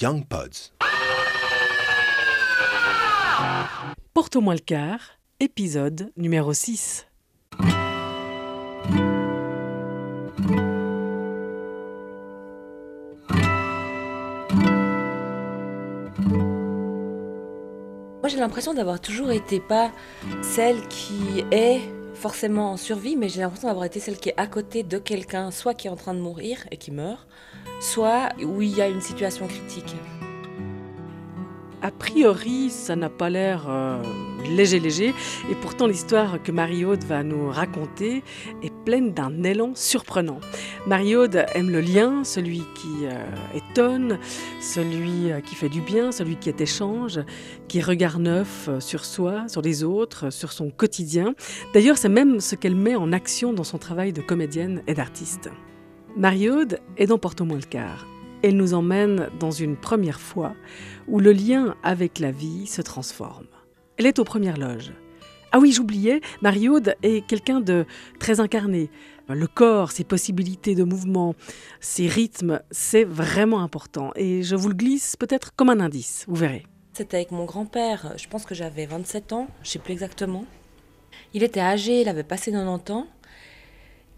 Young Pods. Porte-moi le quart, épisode numéro 6. Moi, j'ai l'impression d'avoir toujours été pas celle qui est forcément en survie, mais j'ai l'impression d'avoir été celle qui est à côté de quelqu'un, soit qui est en train de mourir et qui meurt, soit où il y a une situation critique. A priori, ça n'a pas l'air euh, léger léger, et pourtant l'histoire que Marie-Aude va nous raconter pleine d'un élan surprenant. Marie-Aude aime le lien, celui qui euh, étonne, celui euh, qui fait du bien, celui qui est échange, qui regarde neuf sur soi, sur les autres, sur son quotidien. D'ailleurs, c'est même ce qu'elle met en action dans son travail de comédienne et d'artiste. Marie-Aude est dans Porte-moi le quart. Elle nous emmène dans une première fois où le lien avec la vie se transforme. Elle est aux premières loges. Ah oui, j'oubliais, Marie-Aude est quelqu'un de très incarné. Le corps, ses possibilités de mouvement, ses rythmes, c'est vraiment important. Et je vous le glisse peut-être comme un indice, vous verrez. C'était avec mon grand-père, je pense que j'avais 27 ans, je sais plus exactement. Il était âgé, il avait passé 90 ans.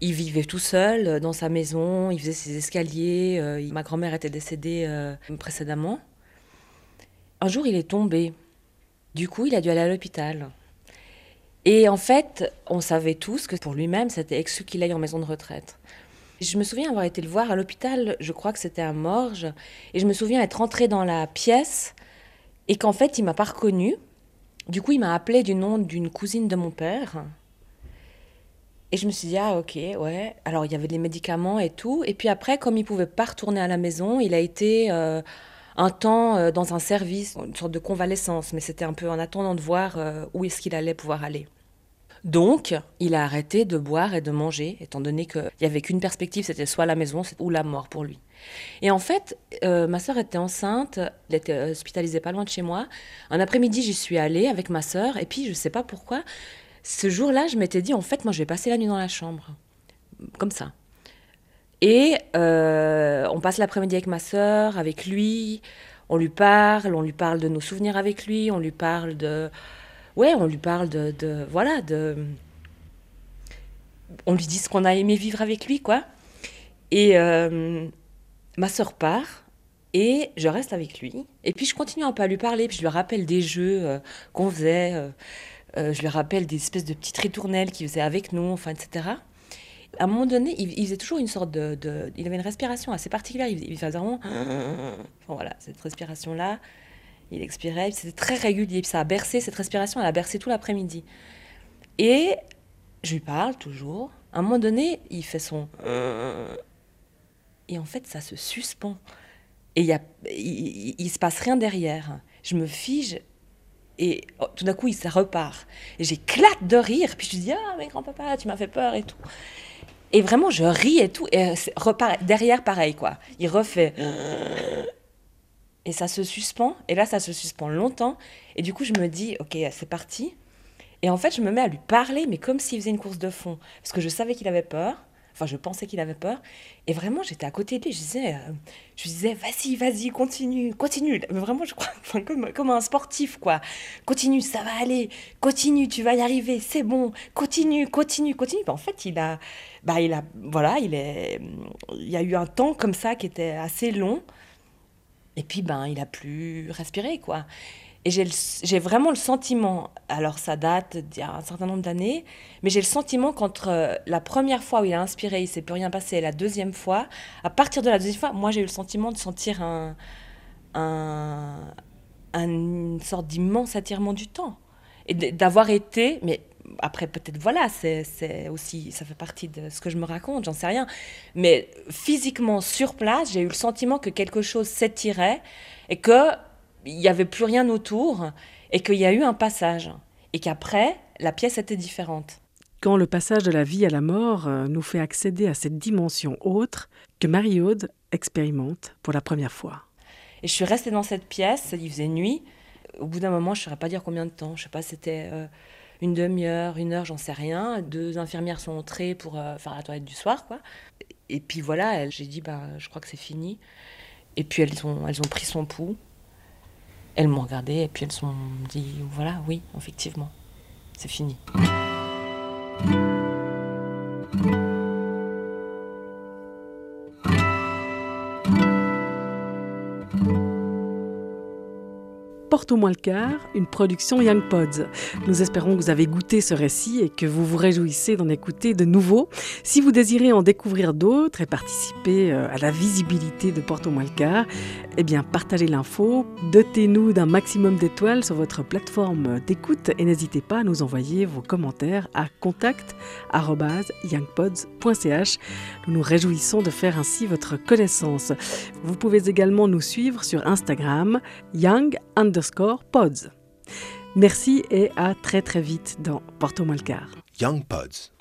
Il vivait tout seul euh, dans sa maison, il faisait ses escaliers. euh, ma grand-mère était décédée euh, précédemment. Un jour, il est tombé. Du coup, il a dû aller à l'hôpital. Et en fait, on savait tous que pour lui-même, c'était exclu qu'il aille en maison de retraite. Je me souviens avoir été le voir à l'hôpital, je crois que c'était à Morges, et je me souviens être rentrée dans la pièce et qu'en fait, il m'a pas reconnue. Du coup, il m'a appelé du nom d'une cousine de mon père. Et je me suis dit, ah ok, ouais. Alors, il y avait des médicaments et tout. Et puis après, comme il pouvait pas retourner à la maison, il a été euh, un temps euh, dans un service, une sorte de convalescence. Mais c'était un peu en attendant de voir euh, où est-ce qu'il allait pouvoir aller. Donc, il a arrêté de boire et de manger, étant donné qu'il n'y avait qu'une perspective, c'était soit la maison ou la mort pour lui. Et en fait, euh, ma sœur était enceinte, elle était hospitalisée pas loin de chez moi. Un après-midi, j'y suis allée avec ma sœur, et puis je sais pas pourquoi, ce jour-là, je m'étais dit, en fait, moi, je vais passer la nuit dans la chambre. Comme ça. Et euh, on passe l'après-midi avec ma sœur, avec lui, on lui parle, on lui parle de nos souvenirs avec lui, on lui parle de... Ouais, on lui parle de... voilà, de... On lui dit ce qu'on a aimé vivre avec lui, quoi. Et euh, ma sœur part, et je reste avec lui. Et puis je continue un peu à lui parler, puis je lui rappelle des jeux euh, qu'on faisait... je lui rappelle des espèces de petites ritournelles qu'il faisait avec nous, enfin, etc. À un moment donné, il, faisait toujours une sorte de, Il avait une respiration assez particulière. Il, faisait vraiment. Voilà, cette respiration-là. Il expirait. C'était très régulier. Ça a bercé, cette respiration, elle a bercé tout l'après-midi. Et je lui parle toujours. À un moment donné, il fait son. Et en fait, ça se suspend. Et il y il, il se passe rien derrière. Je me fige et oh, tout d'un coup, ça repart. Et j'éclate de rire. Puis je dis Ah, mais grand-papa, tu m'as fait peur et tout. Et vraiment, je ris et tout. Et euh, derrière, pareil, quoi. Il refait. Et ça se suspend. Et là, ça se suspend longtemps. Et du coup, je me dis Ok, c'est parti. Et en fait, je me mets à lui parler, mais comme s'il faisait une course de fond. Parce que je savais qu'il avait peur. Enfin, je pensais qu'il avait peur. Et vraiment, j'étais à côté de lui. Je disais, euh, disais, vas-y, vas-y, continue, continue. Mais vraiment, je crois, enfin, comme, un sportif, quoi. Continue, ça va aller. Continue, tu vas y arriver. C'est bon. Continue, continue, continue. Ben, en fait, il a, bah, il a, voilà, il est, il y a eu un temps comme ça qui était assez long. Et puis, ben, il a plus respiré, quoi. Et j'ai vraiment le sentiment, alors ça date d'il y a un certain nombre d'années, mais j'ai le sentiment qu'entre euh, la première fois où il a inspiré, il s'est plus rien passé, et la deuxième fois, à partir de la deuxième fois, moi j'ai eu le sentiment de sentir un, un, un- une sorte d'immense attirement du temps. Et d'avoir été, mais après peut-être voilà, c'est aussi, ça fait partie de ce que je me raconte, j'en sais rien. Mais physiquement sur place, j'ai eu le sentiment que quelque chose s'étirait et que il n'y avait plus rien autour et qu'il y a eu un passage. Et qu'après, la pièce était différente. Quand le passage de la vie à la mort euh, nous fait accéder à cette dimension autre que Marie-Aude expérimente pour la première fois. Et je suis restée dans cette pièce, il faisait nuit. Au bout d'un moment, je ne saurais pas dire combien de temps. Je sais pas, c'était euh, une demi-heure, une heure, j'en sais rien. Deux infirmières sont entrées pour euh, faire la toilette du soir, quoi. Et puis voilà, j'ai dit, bah, je crois que c'est fini. Et puis elles ont, elles ont pris son pouls. Elles m'ont regardé et puis elles ont dit voilà, oui, effectivement, c'est fini. Porte au moins le quart, une production Young Pods. Nous espérons que vous avez goûté ce récit et que vous vous réjouissez d'en écouter de nouveaux. Si vous désirez en découvrir d'autres et participer euh, à la visibilité de Porte au moins le quart, eh bien partagez l'info, dotez-nous d'un maximum d'étoiles sur votre plateforme d'écoute et n'hésitez pas à nous envoyer vos commentaires à contact@youngpods.ch. Nous nous réjouissons de faire ainsi votre connaissance. Vous pouvez également nous suivre sur Instagram young pods. Merci et à très très vite dans Porto Malcar. Young Pods.